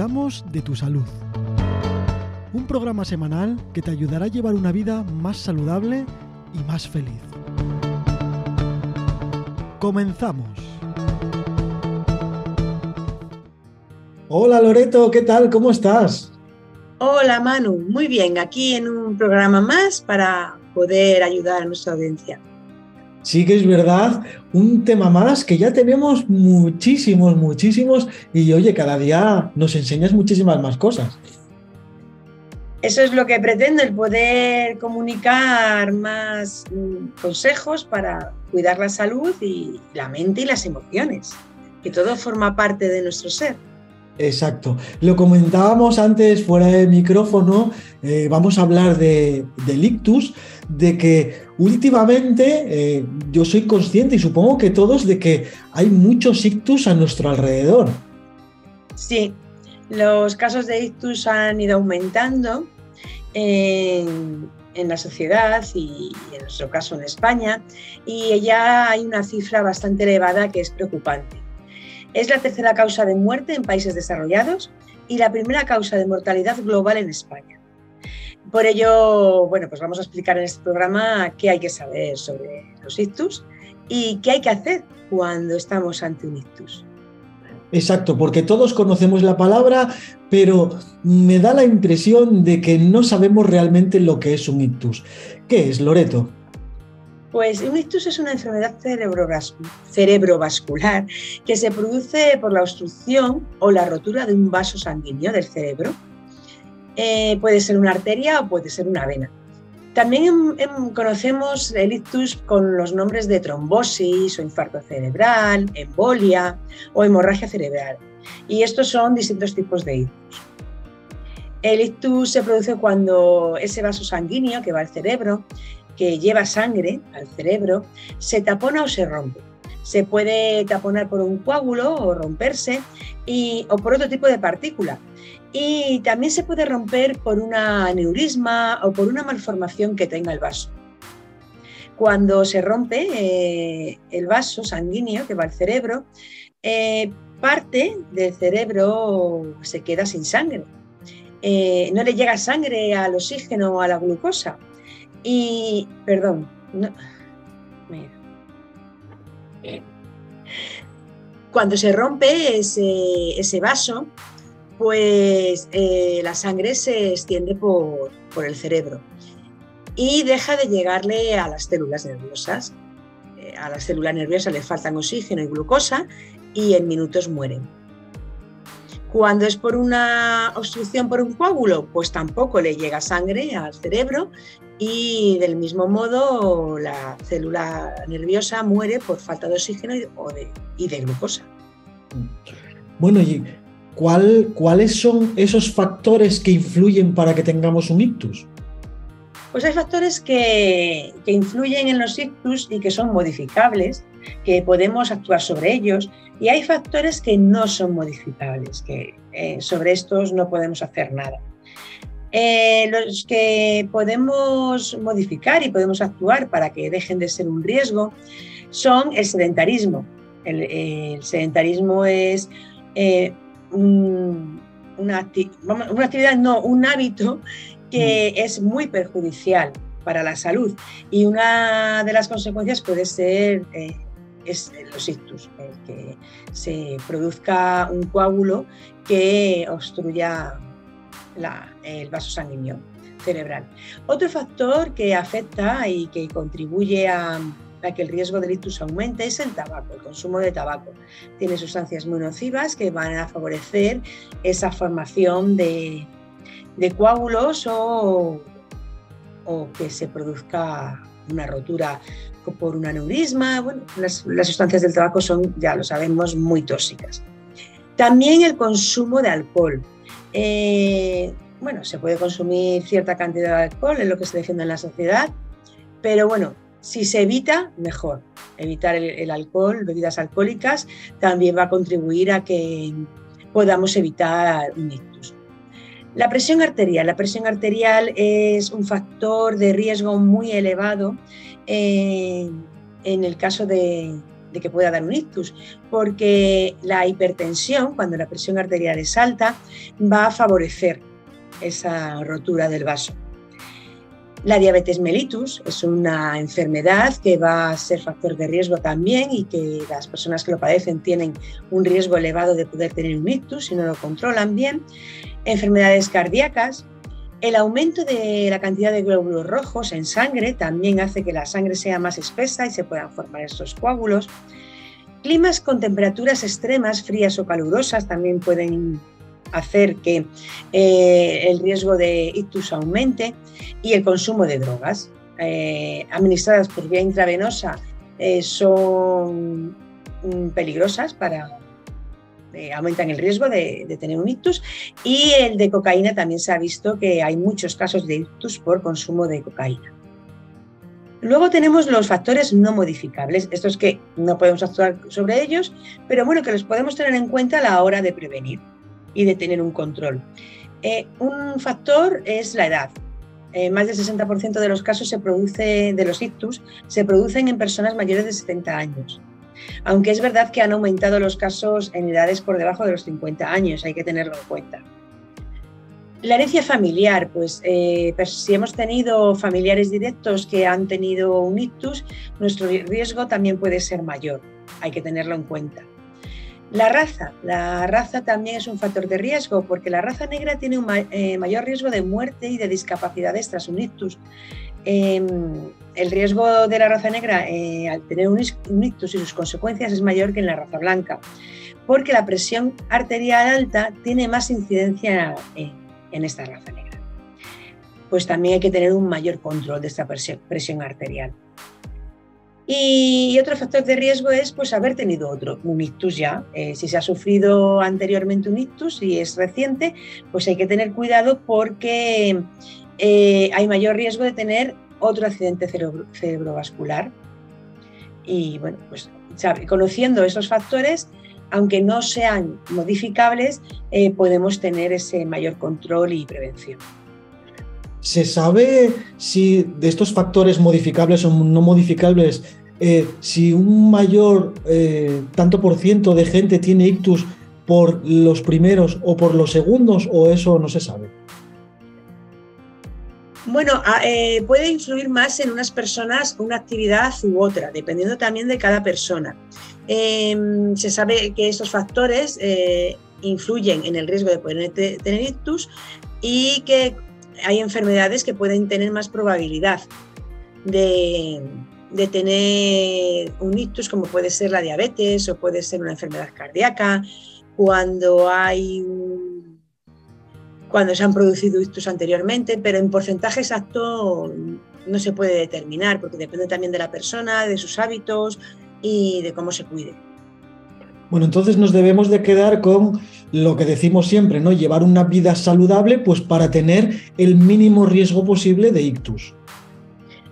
cuidamos de tu salud. Un programa semanal que te ayudará a llevar una vida más saludable y más feliz. Comenzamos. Hola Loreto, ¿qué tal? ¿Cómo estás? Hola Manu, muy bien, aquí en un programa más para poder ayudar a nuestra audiencia. Sí que es verdad, un tema más que ya tenemos muchísimos, muchísimos y oye, cada día nos enseñas muchísimas más cosas. Eso es lo que pretendo, el poder comunicar más mm, consejos para cuidar la salud y la mente y las emociones, que todo forma parte de nuestro ser. Exacto. Lo comentábamos antes fuera de micrófono, eh, vamos a hablar de, del ictus, de que últimamente eh, yo soy consciente y supongo que todos de que hay muchos ictus a nuestro alrededor. Sí, los casos de ictus han ido aumentando en, en la sociedad y en nuestro caso en España y ya hay una cifra bastante elevada que es preocupante. Es la tercera causa de muerte en países desarrollados y la primera causa de mortalidad global en España. Por ello, bueno, pues vamos a explicar en este programa qué hay que saber sobre los ictus y qué hay que hacer cuando estamos ante un ictus. Exacto, porque todos conocemos la palabra, pero me da la impresión de que no sabemos realmente lo que es un ictus. ¿Qué es, Loreto? Pues un ictus es una enfermedad cerebrovascular que se produce por la obstrucción o la rotura de un vaso sanguíneo del cerebro. Eh, puede ser una arteria o puede ser una vena. También conocemos el ictus con los nombres de trombosis o infarto cerebral, embolia o hemorragia cerebral. Y estos son distintos tipos de ictus. El ictus se produce cuando ese vaso sanguíneo que va al cerebro que lleva sangre al cerebro se tapona o se rompe. Se puede taponar por un coágulo o romperse o por otro tipo de partícula. Y también se puede romper por una aneurisma o por una malformación que tenga el vaso. Cuando se rompe eh, el vaso sanguíneo que va al cerebro, eh, parte del cerebro se queda sin sangre. Eh, no le llega sangre al oxígeno o a la glucosa y, perdón, cuando se rompe ese, vaso, pues eh, la sangre se extiende por, el cerebro y deja de llegarle a las células nerviosas. Eh, a las células nerviosas le faltan oxígeno y glucosa y en minutos mueren. Cuando es por una obstrucción por un coágulo, pues tampoco le llega sangre al cerebro y del mismo modo la célula nerviosa muere por falta de oxígeno y de, glucosa. Bueno, ¿y cuáles son esos factores que influyen para que tengamos un ictus? Pues hay factores que, influyen en los ictus y que son modificables, que podemos actuar sobre ellos, y hay factores que no son modificables, que eh, sobre estos no podemos hacer nada. Eh, los que podemos modificar y podemos actuar para que dejen de ser un riesgo son el sedentarismo. El, sedentarismo es eh, una, actividad, no, un hábito que mm. es muy perjudicial para la salud y una de las consecuencias puede ser eh, es los ictus, que se produzca un coágulo que obstruya el vaso sanguíneo cerebral. Otro factor que afecta y que contribuye a, que el riesgo de ictus aumente es el tabaco, el consumo de tabaco. Tiene sustancias muy nocivas que van a favorecer esa formación de, coágulos o, o, que se produzca una rotura por un aneurisma. Bueno, las, sustancias del tabaco son, ya lo sabemos, muy tóxicas. También el consumo de alcohol. Eh, bueno, se puede consumir cierta cantidad de alcohol, es lo que se defiende en la sociedad, pero bueno, si se evita, mejor. Evitar el, alcohol, bebidas alcohólicas, también va a contribuir a que podamos evitar un ictus. La presión arterial. La presión arterial es un factor de riesgo muy elevado en el caso de, de que pueda dar un ictus, porque la hipertensión, cuando la presión arterial es alta, va a favorecer esa rotura del vaso. La diabetes mellitus es una enfermedad que va a ser factor de riesgo también y que las personas que lo padecen tienen un riesgo elevado de poder tener un ictus si no lo controlan bien. Enfermedades cardíacas. El aumento de la cantidad de glóbulos rojos en sangre también hace que la sangre sea más espesa y se puedan formar estos coágulos. Climas con temperaturas extremas, frías o calurosas, también pueden hacer que eh, el riesgo de ictus aumente y el consumo de drogas. Eh, administradas por vía intravenosa eh, son mm, peligrosas para aumentan el riesgo de, de, tener un ictus. Y el de cocaína también se ha visto que hay muchos casos de ictus por consumo de cocaína. Luego tenemos los factores no modificables, estos que no podemos actuar sobre ellos, pero bueno, que los podemos tener en cuenta a la hora de prevenir y de tener un control. Eh, un factor es la edad. Eh, más del 60% de los casos se produce, de los ictus se producen en personas mayores de 70 años. Aunque es verdad que han aumentado los casos en edades por debajo de los 50 años, hay que tenerlo en cuenta. La herencia familiar, pues, eh, pues si hemos tenido familiares directos que han tenido un ictus, nuestro riesgo también puede ser mayor, hay que tenerlo en cuenta. La raza. La raza también es un factor de riesgo porque la raza negra tiene un eh, mayor riesgo de muerte y de discapacidades tras un ictus. Em, el riesgo de la raza negra eh, al tener un, ictus y sus consecuencias es mayor que en la raza blanca porque la presión arterial alta tiene más incidencia en esta raza negra. Pues también hay que tener un mayor control de esta presión arterial. Y otro factor de riesgo es pues, haber tenido otro, un ictus ya. Eh, si se ha sufrido anteriormente un ictus y es reciente, pues hay que tener cuidado porque eh, hay mayor riesgo de tener otro accidente cerebrovascular. Y bueno, pues conociendo esos factores, aunque no sean modificables, eh, podemos tener ese mayor control y prevención. ¿Se sabe si de estos factores modificables o no modificables eh, si un mayor eh, tanto por ciento de gente tiene ictus por los primeros o por los segundos o eso no se sabe? Bueno, eh, puede influir más en unas personas una actividad u otra, dependiendo también de cada persona. Em, se sabe que esos factores influyen en el riesgo de poder tener ictus y que hay enfermedades que pueden tener más probabilidad de, de tener un ictus como puede ser la diabetes o puede ser una enfermedad cardíaca, cuando hay cuando se han producido ictus anteriormente, pero en porcentaje exacto no se puede determinar porque depende también de la persona, de sus hábitos y de cómo se cuide. Bueno, entonces nos debemos de quedar con lo que decimos siempre, ¿no? Llevar una vida saludable pues para tener el mínimo riesgo posible de ictus.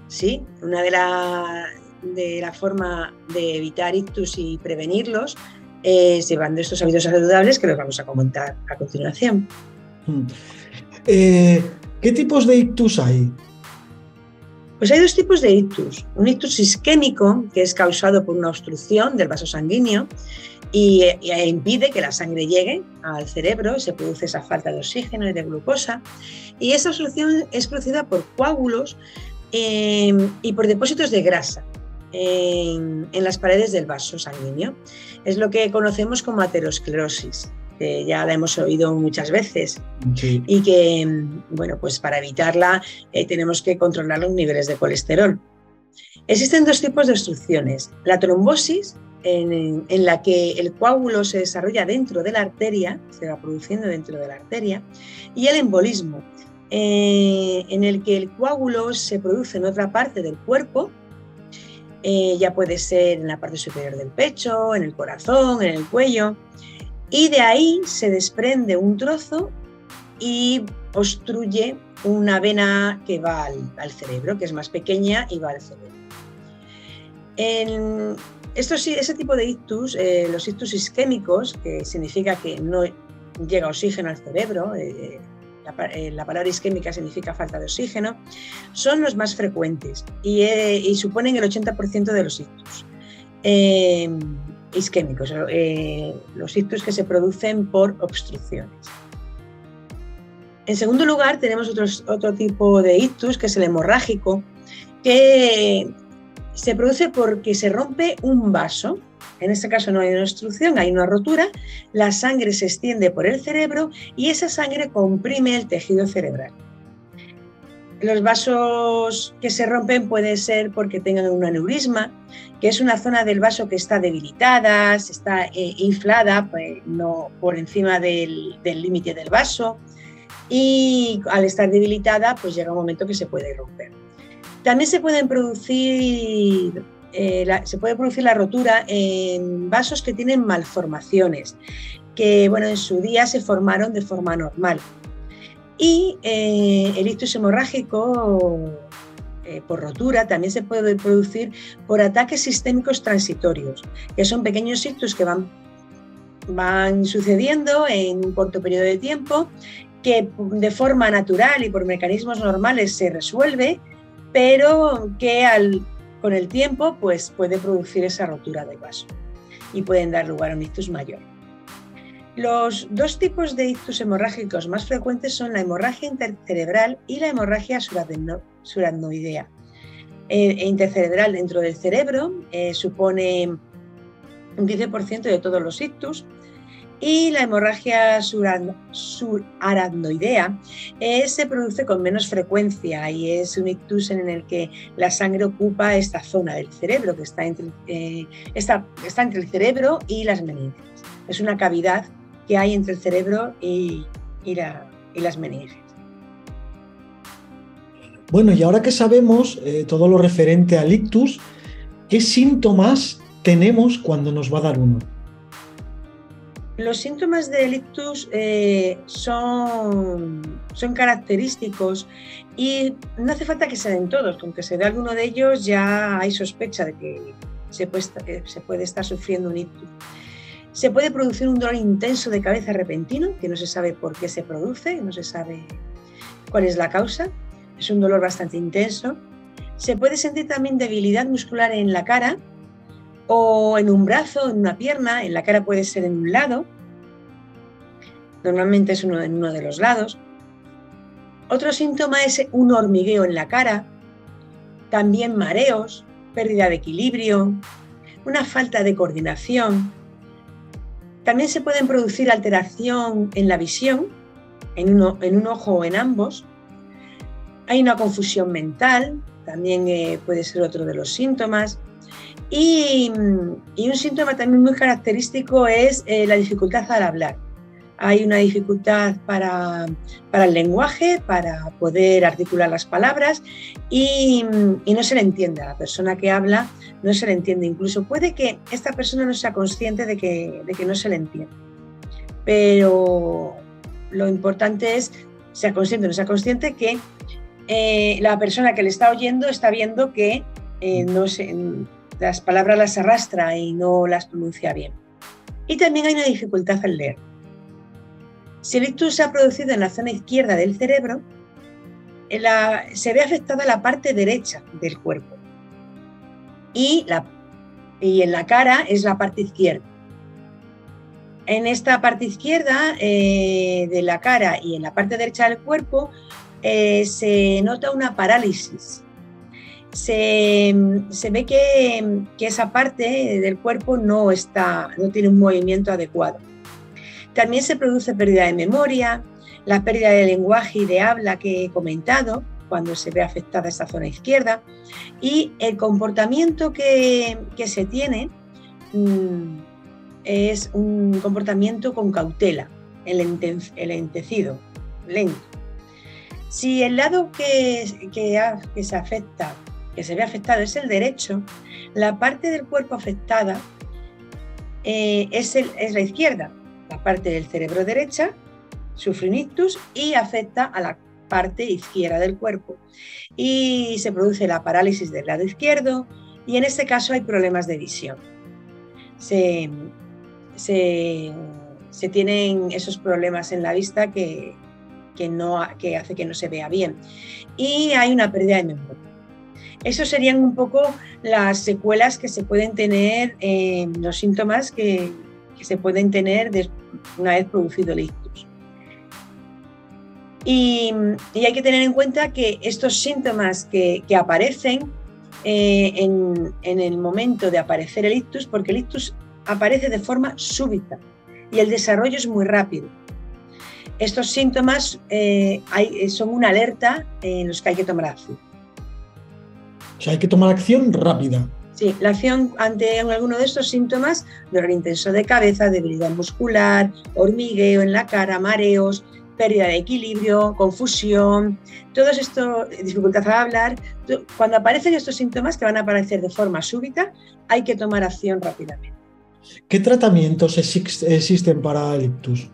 Sí, una de las de la forma de evitar ictus y prevenirlos es llevando estos hábitos saludables que los vamos a comentar a continuación. Hmm. Eh, ¿Qué tipos de ictus hay? Pues hay dos tipos de ictus. Un ictus isquémico, que es causado por una obstrucción del vaso sanguíneo y, impide que la sangre llegue al cerebro, se produce esa falta de oxígeno y de glucosa. Y esa obstrucción es producida por coágulos Em, y por depósitos de grasa en, las paredes del vaso sanguíneo. Es lo que conocemos como aterosclerosis, que ya la hemos oído muchas veces y que, em, bueno, pues para evitarla eh, tenemos que controlar los niveles de colesterol. Existen dos tipos de obstrucciones, la trombosis, en, en, la que el coágulo se desarrolla dentro de la arteria, se va produciendo dentro de la arteria, y el embolismo, eh, en el que el coágulo se produce en otra parte del cuerpo, eh, ya puede ser en la parte superior del pecho, en el corazón, en el cuello, y de ahí se desprende un trozo y obstruye una vena que va al, cerebro, que es más pequeña y va al cerebro. En esto sí, ese tipo de ictus, eh, los ictus isquémicos, que significa que no llega oxígeno al cerebro, la, palabra isquémica significa falta de oxígeno, son los más frecuentes y, eh, suponen el 80% de los ictus. eh, isquémicos, eh, los ictus que se producen por obstrucciones. En segundo lugar, tenemos otro tipo de ictus, que es el hemorrágico, que se produce porque se rompe un vaso. En este caso no hay una obstrucción, hay una rotura, la sangre se extiende por el cerebro y esa sangre comprime el tejido cerebral. Los vasos que se rompen puede ser porque tengan un aneurisma, que es una zona del vaso que está debilitada, está eh, inflada pues, no, por encima del límite del vaso y al estar debilitada pues llega un momento que se puede romper. También se pueden producir eh, la, se puede producir la rotura en vasos que tienen malformaciones, que bueno, en su día se formaron de forma normal. Y eh, el ictus hemorrágico eh, por rotura también se puede producir por ataques sistémicos transitorios, que son pequeños ictus que van, van sucediendo en un corto periodo de tiempo, que de forma natural y por mecanismos normales se resuelve, pero que al, con el tiempo pues, puede producir esa rotura del vaso y pueden dar lugar a un ictus mayor. Los dos tipos de ictus hemorrágicos más frecuentes son la hemorragia intercerebral y la hemorragia suranoidea. Eh, e intercerebral dentro del cerebro eh, supone un 15% de todos los ictus y la hemorragia suraracnoidea eh, se produce con menos frecuencia y es un ictus en el que la sangre ocupa esta zona del cerebro que está entre, entre el cerebro y las meninges. Es una cavidad que hay entre el cerebro y, las meninges. Bueno, y ahora que sabemos eh, todo lo referente al ictus, ¿qué síntomas tenemos cuando nos va a dar uno? Los síntomas del ictus eh, son, son característicos y no hace falta que se den todos, con que se dé alguno de ellos ya hay sospecha de que se puede, eh, se puede estar sufriendo un ictus. Se puede producir un dolor intenso de cabeza repentino, que no se sabe por qué se produce, no se sabe cuál es la causa. Es un dolor bastante intenso. Se puede sentir también debilidad muscular en la cara o en un brazo, en una pierna. En la cara puede ser en un lado. Normalmente es uno en uno de los lados. Otro síntoma es un hormigueo en la cara, también mareos, pérdida de equilibrio, una falta de coordinación, también se pueden producir alteración en la visión, en, un ojo o en ambos. Hay una confusión mental, también eh, puede ser otro de los síntomas. Y, un síntoma también muy característico es eh, la dificultad al hablar hay una dificultad para, el lenguaje, para poder articular las palabras y, no se le entiende a la persona que habla, no se le entiende. Incluso puede que esta persona no sea consciente de que, de que no se le entiende. Pero lo importante es, sea consciente o no sea consciente, que eh, la persona que le está oyendo está viendo que eh, no las palabras las arrastra y no las pronuncia bien. Y también hay una dificultad al leer. Si el ictus se ha producido en la zona izquierda del cerebro, se ve afectada la parte derecha del cuerpo y, en la cara es la parte izquierda. En esta parte izquierda eh, de la cara y en la parte derecha del cuerpo eh, se nota una parálisis. Se, ve que, que, esa parte del cuerpo no, está, no tiene un movimiento adecuado. También se produce pérdida de memoria, la pérdida de lenguaje y de habla que he comentado cuando se ve afectada esa zona izquierda y el comportamiento que, se tiene mm, es un comportamiento con cautela, el, entecido, lento. Si el lado que, que, se afecta, que se ve afectado es el derecho, la parte del cuerpo afectada eh, es, es la izquierda, la parte del cerebro derecha, sufre un ictus y afecta a la parte izquierda del cuerpo. Y se produce la parálisis del lado izquierdo y en este caso hay problemas de visión. Se, tienen esos problemas en la vista que, que, no, que hace que no se vea bien. Y hay una pérdida de memoria. Esos serían un poco las secuelas que se pueden tener, los síntomas que, se pueden tener una vez producido el ictus. Y, hay que tener en cuenta que estos síntomas que, aparecen eh, en, el momento de aparecer el ictus, porque el ictus aparece de forma súbita y el desarrollo es muy rápido. Estos síntomas eh, son una alerta en los que hay que tomar acción. O sea, hay que tomar acción rápida. Sí, la acción ante alguno de estos síntomas, dolor intenso de cabeza, debilidad muscular, hormigueo en la cara, mareos, pérdida de equilibrio, confusión, todo esto, dificultad al hablar. Cuando aparecen estos síntomas que van a aparecer de forma súbita, hay que tomar acción rápidamente. ¿Qué tratamientos existen para el ictus?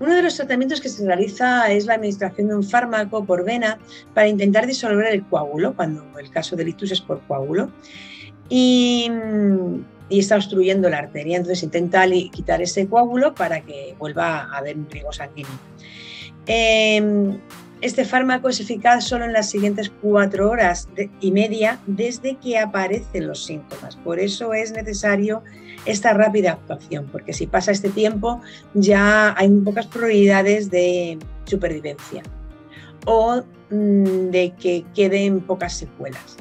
Uno de los tratamientos que se realiza es la administración de un fármaco por vena para intentar disolver el coágulo, cuando el caso del ictus es por coágulo, y, está obstruyendo la arteria. Entonces intenta quitar ese coágulo para que vuelva a haber un riego sanguíneo. Em, este fármaco es eficaz solo en las siguientes cuatro horas y media desde que aparecen los síntomas. Por eso es necesario esta rápida actuación, porque si pasa este tiempo ya hay pocas probabilidades de supervivencia o mm, de que queden pocas secuelas.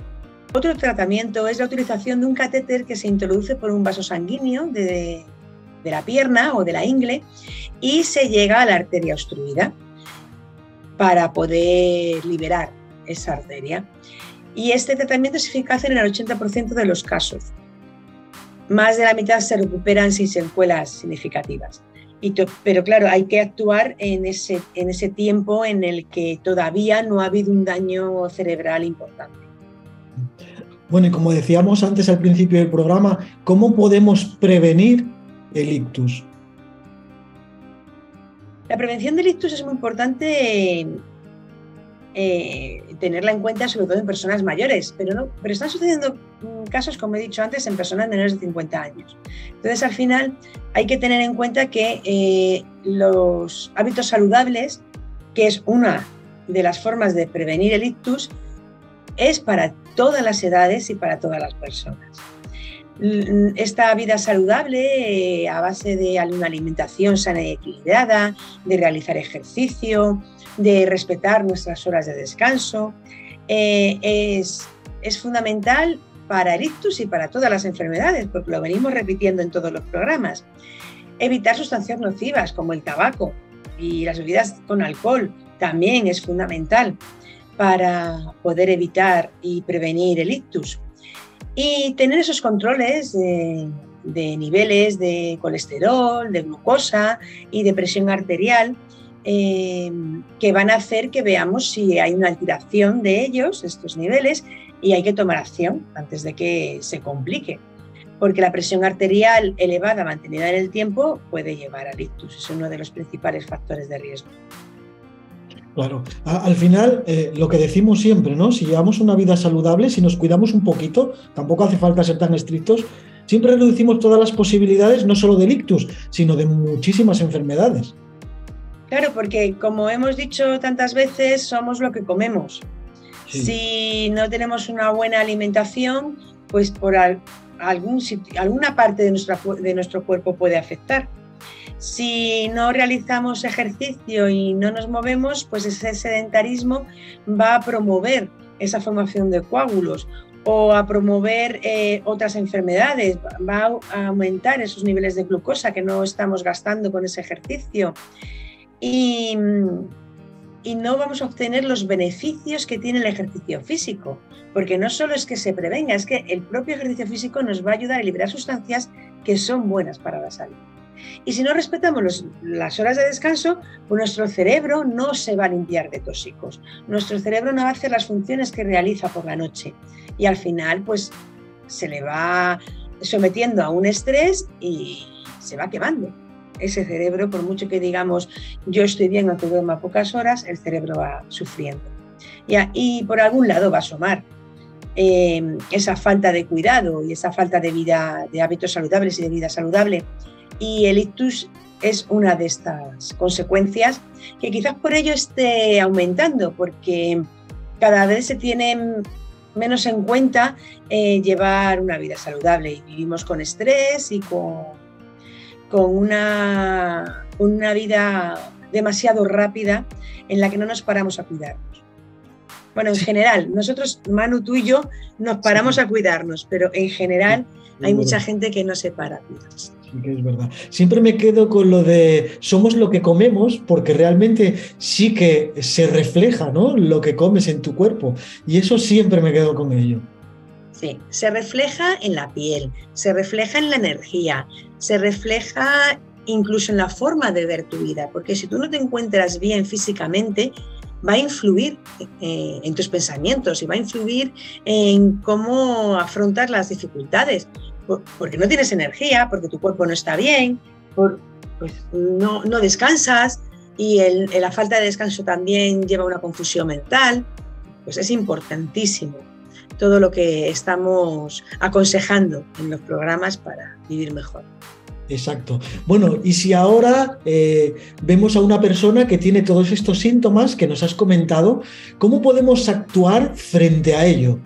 Otro tratamiento es la utilización de un catéter que se introduce por un vaso sanguíneo de, de la pierna o de la ingle y se llega a la arteria obstruida para poder liberar esa arteria. Y este tratamiento es eficaz en el 80% de los casos más de la mitad se recuperan sin secuelas significativas. pero claro, hay que actuar en ese, en ese tiempo en el que todavía no ha habido un daño cerebral importante. Bueno, y como decíamos antes al principio del programa, ¿cómo podemos prevenir el ictus? La prevención del ictus es muy importante eh, tenerla en cuenta, sobre todo en personas mayores, pero, no, pero están sucediendo mm, casos, como he dicho antes, en personas menores de 50 años. Entonces, al final, hay que tener en cuenta que eh, los hábitos saludables, que es una de las formas de prevenir el ictus, es para todas las edades y para todas las personas. Esta vida saludable, eh, a base de una alimentación sana y equilibrada, de realizar ejercicio, de respetar nuestras horas de descanso, eh, es, es fundamental para el ictus y para todas las enfermedades, porque lo venimos repitiendo en todos los programas. Evitar sustancias nocivas como el tabaco y las bebidas con alcohol también es fundamental para poder evitar y prevenir el ictus. Y tener esos controles de, niveles de colesterol, de glucosa y de presión arterial eh, que van a hacer que veamos si hay una alteración de ellos, estos niveles, y hay que tomar acción antes de que se complique. Porque la presión arterial elevada mantenida en el tiempo puede llevar al ictus, es uno de los principales factores de riesgo. Claro, al final eh, lo que decimos siempre, ¿no? Si llevamos una vida saludable, si nos cuidamos un poquito, tampoco hace falta ser tan estrictos, siempre reducimos todas las posibilidades, no solo del ictus, sino de muchísimas enfermedades. Claro, porque como hemos dicho tantas veces, somos lo que comemos. Si no tenemos una buena alimentación, pues por algún alguna parte de, nuestra, de nuestro cuerpo puede afectar. Si no realizamos ejercicio y no nos movemos, pues ese sedentarismo va a promover esa formación de coágulos o a promover eh, otras enfermedades, va a aumentar esos niveles de glucosa que no estamos gastando con ese ejercicio y, no vamos a obtener los beneficios que tiene el ejercicio físico, porque no solo es que se prevenga, es que el propio ejercicio físico nos va a ayudar a liberar sustancias que son buenas para la salud. Y si no respetamos las horas de descanso, pues nuestro cerebro no se va a limpiar de tóxicos. Nuestro cerebro no va a hacer las funciones que realiza por la noche. Y al final, pues se le va sometiendo a un estrés y se va quemando ese cerebro, por mucho que digamos yo estoy bien aunque duerma pocas horas, el cerebro va sufriendo. y por algún lado va a asomar em, esa falta de cuidado y esa falta de vida, de hábitos saludables y de vida saludable. Y el ictus es una de estas consecuencias que quizás por ello esté aumentando, porque cada vez se tiene menos en cuenta eh, llevar una vida saludable y vivimos con estrés y con, con una, una vida demasiado rápida en la que no nos paramos a cuidarnos. Bueno, en general, nosotros, Manu, tú y yo, nos paramos a cuidarnos, pero en general hay mucha gente que no se para a cuidarse. Sí, que es verdad. Siempre me quedo con lo de somos lo que comemos, porque realmente sí que se refleja ¿no? lo que comes en tu cuerpo. Y eso siempre me quedo con ello. Sí, se refleja en la piel, se refleja en la energía, se refleja incluso en la forma de ver tu vida, porque si tú no te encuentras bien físicamente, va a influir eh, en tus pensamientos y va a influir en cómo afrontar las dificultades, porque no tienes energía, porque tu cuerpo no está bien, pues no, no descansas y la falta de descanso también lleva a una confusión mental, pues es importantísimo todo lo que estamos aconsejando en los programas para vivir mejor. Exacto. Bueno, y si ahora eh, vemos a una persona que tiene todos estos síntomas que nos has comentado, ¿cómo podemos actuar frente a ello?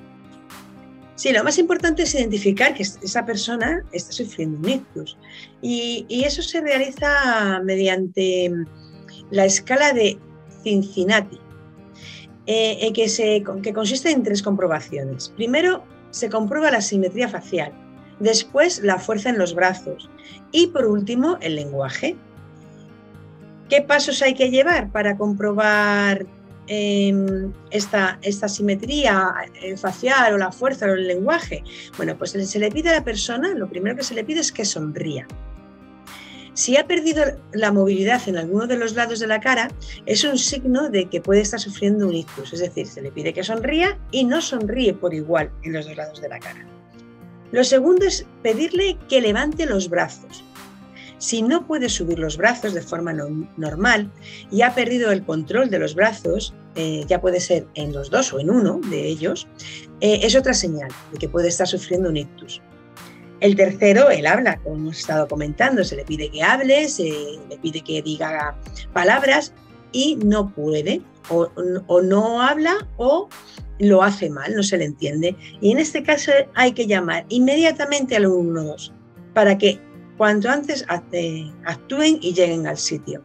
Sí, lo más importante es identificar que esa persona está sufriendo un ictus. Y, eso se realiza mediante la escala de Cincinnati, eh, que, se, que consiste en tres comprobaciones. Primero, se comprueba la simetría facial después la fuerza en los brazos y por último el lenguaje. ¿Qué pasos hay que llevar para comprobar em, esta, esta, simetría eh, facial o la fuerza o el lenguaje? Bueno, pues se le pide a la persona, lo primero que se le pide es que sonría. Si ha perdido la movilidad en alguno de los lados de la cara, es un signo de que puede estar sufriendo un ictus, es decir, se le pide que sonría y no sonríe por igual en los dos lados de la cara. Lo segundo es pedirle que levante los brazos. Si no puede subir los brazos de forma normal y ha perdido el control de los brazos, eh, ya puede ser en los dos o en uno de ellos, eh, es otra señal de que puede estar sufriendo un ictus. El tercero, el habla, como hemos estado comentando, se le pide que hable, se le pide que diga palabras y no puede, o, o no habla o lo hace mal, no se le entiende. Y en este caso hay que llamar inmediatamente al 112 para que cuanto antes actúen y lleguen al sitio.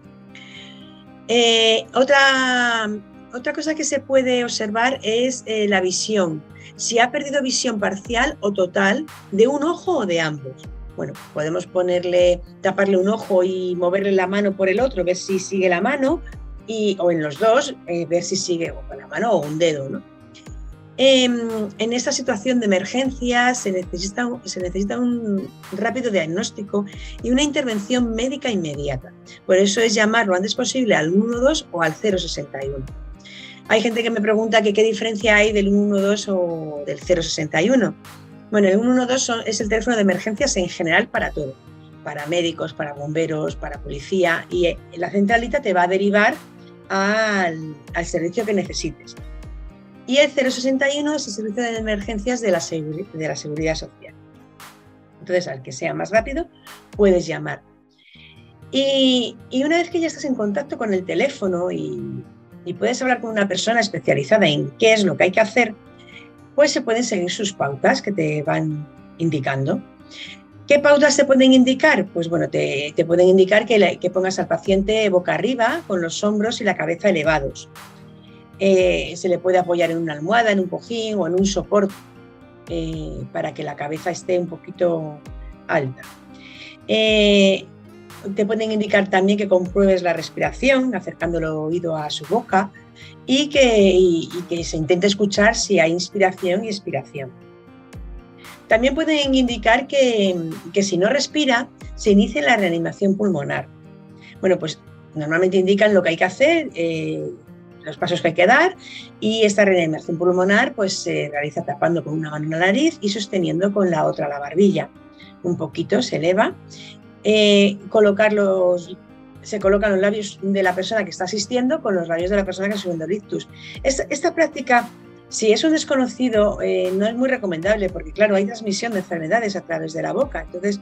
Eh, otra, otra cosa que se puede observar es eh, la visión. Si ha perdido visión parcial o total de un ojo o de ambos. Bueno, podemos ponerle, taparle un ojo y moverle la mano por el otro, ver si sigue la mano, y, o en los dos, eh, ver si sigue con la mano o un dedo, ¿no? Em, en esta situación de emergencia se necesita, un rápido diagnóstico y una intervención médica inmediata. Por eso es llamar lo antes posible al 112 o al 061. Hay gente que me pregunta qué diferencia hay del 112 o del 061. Bueno, el 112 es el teléfono de emergencias en general para todo, para médicos, para bomberos, para policía y eh, la centralita te va a derivar al servicio que necesites y el 061 es el servicio de emergencias de la, seguridad social. Entonces, al que sea más rápido, puedes llamar. Y, una vez que ya estás en contacto con el teléfono y, puedes hablar con una persona especializada en qué es lo que hay que hacer, pues se pueden seguir sus pautas que te van indicando. ¿Qué pautas te pueden indicar? Pues bueno, te, pueden indicar que pongas al paciente boca arriba, con los hombros y la cabeza elevados. Eh, se le puede apoyar en una almohada, en un cojín o en un soporte eh, para que la cabeza esté un poquito alta. Eh, te pueden indicar también que compruebes la respiración, acercando el oído a su boca y que, se intente escuchar si hay inspiración y expiración. También pueden indicar que, que si no respira, se inicie la reanimación pulmonar. Bueno, pues normalmente indican lo que hay que hacer, los pasos que hay que dar y esta reanimación pulmonar pues se realiza tapando con una mano la nariz y sosteniendo con la otra la barbilla. Un poquito se eleva. Eh, colocar los, se colocan los labios de la persona que está asistiendo con los labios de la persona que está subiendo el ictus. Esta, práctica, si es un desconocido, eh, no es muy recomendable porque, claro, hay transmisión de enfermedades a través de la boca. Entonces,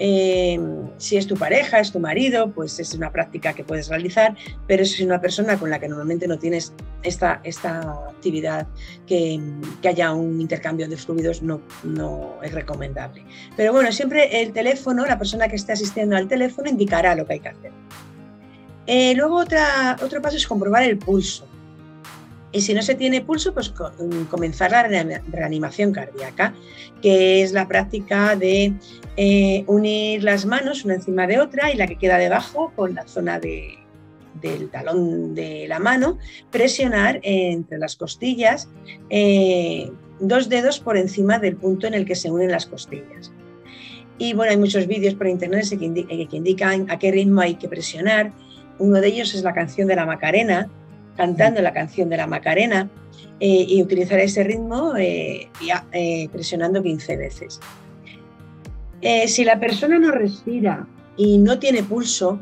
Eh, si es tu pareja, es tu marido, pues es una práctica que puedes realizar, pero si es una persona con la que normalmente no tienes esta, esta actividad, que, haya un intercambio de fluidos no, no es recomendable. Pero bueno, siempre el teléfono, la persona que esté asistiendo al teléfono indicará lo que hay que hacer. Eh, luego otra, otro paso es comprobar el pulso. Y si no se tiene pulso, pues mm, comenzar la reanimación cardíaca, que es la práctica de eh, unir las manos una encima de otra y la que queda debajo con la zona del talón de la mano, presionar entre las costillas eh, dos dedos por encima del punto en el que se unen las costillas. Y bueno, hay muchos vídeos por internet que indican a qué ritmo hay que presionar. Uno de ellos es la canción de la Macarena, cantando la canción de la Macarena eh, y utilizar ese ritmo eh, eh, presionando 15 veces. si la persona no respira y no tiene pulso,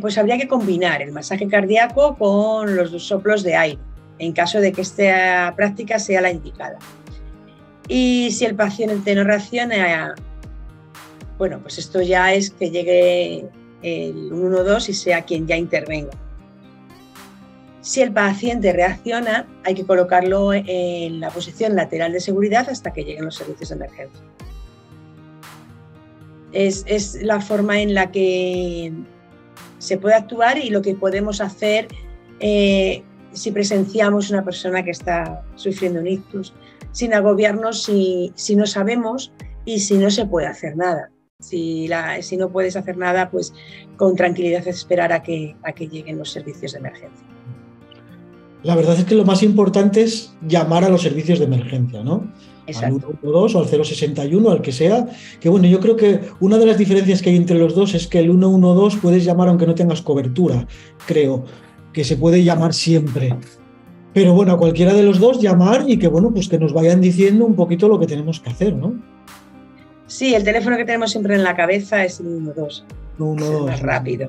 pues habría que combinar el masaje cardíaco con los soplos de aire, en caso de que esta práctica sea la indicada. Y si el paciente no reacciona, bueno, pues esto ya es que llegue el 112 y sea quien ya intervenga. Si el paciente reacciona, hay que colocarlo en la posición lateral de seguridad hasta que lleguen los servicios de emergencia. Es, la forma en la que se puede actuar y lo que podemos hacer eh, si presenciamos una persona que está sufriendo un ictus, sin agobiarnos si, no sabemos y si no se puede hacer nada. Si, no puedes hacer nada, pues con tranquilidad esperar a que lleguen los servicios de emergencia. La verdad es que lo más importante es llamar a los servicios de emergencia, ¿no? Exacto. Al 112 o al 061, al que sea. Que bueno, yo creo que una de las diferencias que hay entre los dos es que el 112 puedes llamar aunque no tengas cobertura, creo, que se puede llamar siempre. Pero bueno, a cualquiera de los dos llamar y que bueno, pues que nos vayan diciendo un poquito lo que tenemos que hacer, ¿no? Sí, el teléfono que tenemos siempre en la cabeza es el 112. 112. Es más rápido.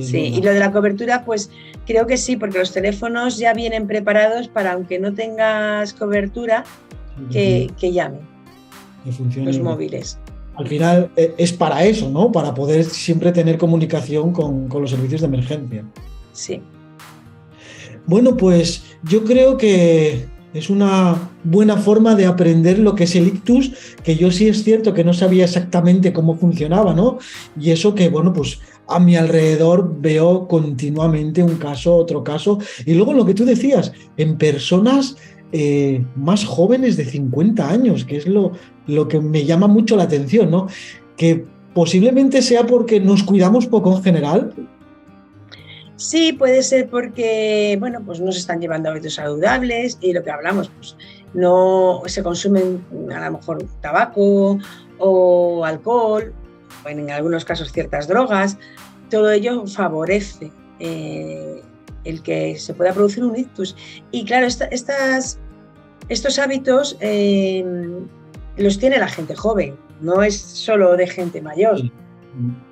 Sí, y lo de la cobertura, pues creo que sí, porque los teléfonos ya vienen preparados para, aunque no tengas cobertura, que, que llamen. los móviles. Al final eh, es para eso, ¿no? Para poder siempre tener comunicación con, con los servicios de emergencia. Sí. Bueno, pues yo creo que es una buena forma de aprender lo que es el ictus, que yo sí es cierto que no sabía exactamente cómo funcionaba, ¿no? Y eso que, bueno, pues a mi alrededor veo continuamente un caso, otro caso. Y luego lo que tú decías, en personas eh, más jóvenes de 50 años, que es lo, lo que me llama mucho la atención, ¿no? Que posiblemente sea porque nos cuidamos poco en general, Sí, puede ser porque, bueno, pues no se están llevando hábitos saludables y lo que hablamos, pues no se consumen a lo mejor tabaco o alcohol, en algunos casos ciertas drogas. Todo ello favorece eh, el que se pueda producir un ictus. Y claro, estas, estos hábitos eh, los tiene la gente joven, no es solo de gente mayor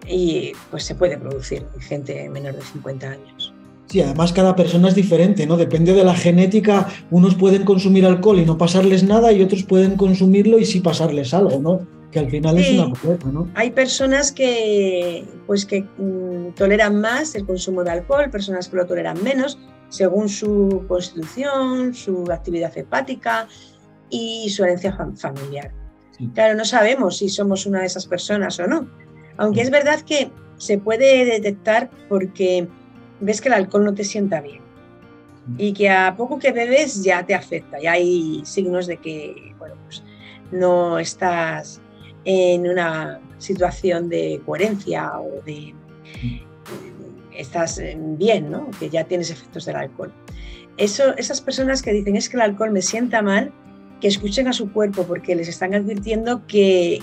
y pues se puede producir en gente menor de 50 años. Sí, además cada persona es diferente, ¿no? Depende de la genética, unos pueden consumir alcohol y no pasarles nada y otros pueden consumirlo y sí pasarles algo, ¿no? Que al final es una cosa, ¿no? Hay personas que, pues que mm, toleran más el consumo de alcohol, personas que lo toleran menos, según su constitución, su actividad hepática y su herencia familiar. Claro, no sabemos si somos una de esas personas o no, aunque es verdad que se puede detectar porque ves que el alcohol no te sienta bien y que a poco que bebes ya te afecta. Y hay signos de que bueno, pues no estás en una situación de coherencia o de estás bien, ¿no? que ya tienes efectos del alcohol. Eso, esas personas que dicen es que el alcohol me sienta mal, que escuchen a su cuerpo porque les están advirtiendo que,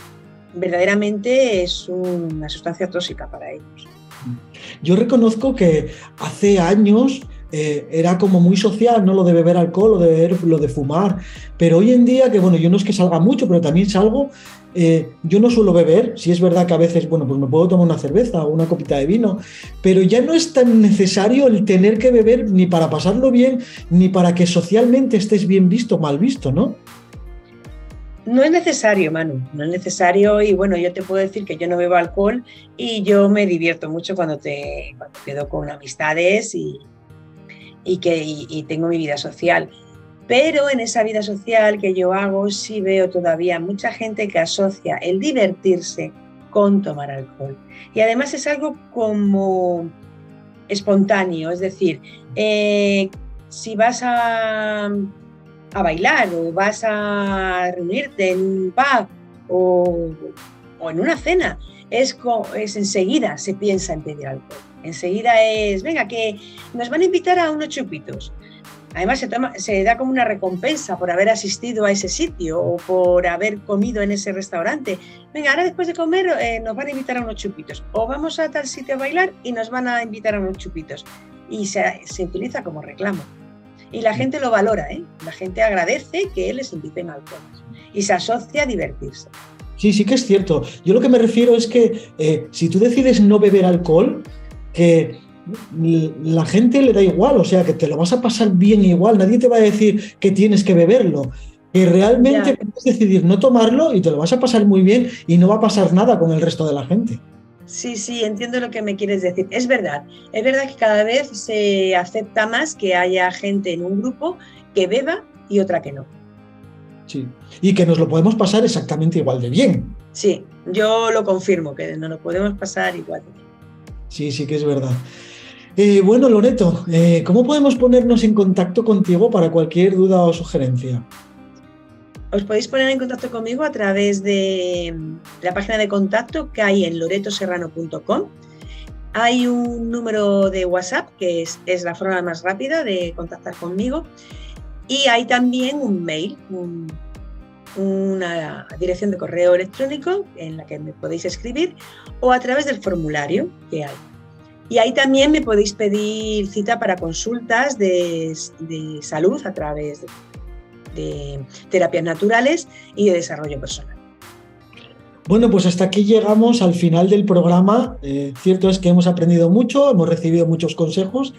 verdaderamente es una sustancia tóxica para ellos. Yo reconozco que hace años eh, era como muy social, ¿no? Lo de beber alcohol, lo de beber, lo de fumar. Pero hoy en día, que bueno, yo no es que salga mucho, pero también salgo, eh, yo no suelo beber. Si es verdad que a veces, bueno, pues me puedo tomar una cerveza o una copita de vino, pero ya no es tan necesario el tener que beber ni para pasarlo bien, ni para que socialmente estés bien visto mal visto, ¿no? No es necesario, Manu, no es necesario y bueno, yo te puedo decir que yo no bebo alcohol y yo me divierto mucho cuando, te, cuando quedo con amistades y, y que tengo mi vida social. Pero en esa vida social que yo hago sí veo todavía mucha gente que asocia el divertirse con tomar alcohol. Y además es algo como espontáneo, es decir, eh, si vas a a bailar o vas a reunirte en un pub o, en una cena, es, es enseguida se piensa en pedir alcohol. Enseguida es, venga, que nos van a invitar a unos chupitos. Además, se, toma, se, da como una recompensa por haber asistido a ese sitio o por haber comido en ese restaurante. Venga, ahora después de comer eh, nos van a invitar a unos chupitos. O vamos a tal sitio a bailar y nos van a invitar a unos chupitos. Y se, se utiliza como reclamo. Y la gente lo valora, ¿eh? La gente agradece que les inviten alcohol y se asocia a divertirse. Sí, sí que es cierto. Yo lo que me refiero es que eh, si tú decides no beber alcohol, que la gente le da igual, o sea, que te lo vas a pasar bien igual, nadie te va a decir que tienes que beberlo. Que realmente puedes decidir no tomarlo y te lo vas a pasar muy bien y no va a pasar nada con el resto de la gente. Sí, sí, entiendo lo que me quieres decir. Es verdad, es verdad que cada vez se acepta más que haya gente en un grupo que beba y otra que no. Sí, y que nos lo podemos pasar exactamente igual de bien. Sí, yo lo confirmo, que nos lo podemos pasar igual de bien. Sí, sí que es verdad. Eh, bueno, Loreto, eh, ¿cómo podemos ponernos en contacto contigo para cualquier duda o sugerencia? os podéis poner en contacto conmigo a través de la página de contacto que hay en loretoserrano.com. Hay un número de WhatsApp que es, la forma más rápida de contactar conmigo. Y hay también un mail, una dirección de correo electrónico en la que me podéis escribir o a través del formulario que hay. Y ahí también me podéis pedir cita para consultas de, de salud a través de de terapias naturales y de desarrollo personal. Bueno, pues hasta aquí llegamos al final del programa. Eh, cierto es que hemos aprendido mucho, hemos recibido muchos consejos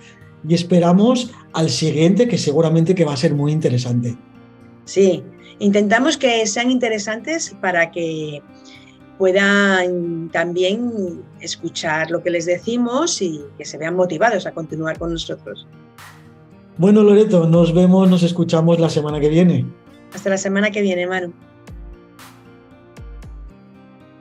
y esperamos al siguiente que seguramente que va a ser muy interesante. Sí, intentamos que sean interesantes para que puedan también escuchar lo que les decimos y que se vean motivados a continuar con nosotros. Bueno, Loreto, nos vemos, nos escuchamos la semana que viene. Hasta la semana que viene, Manu.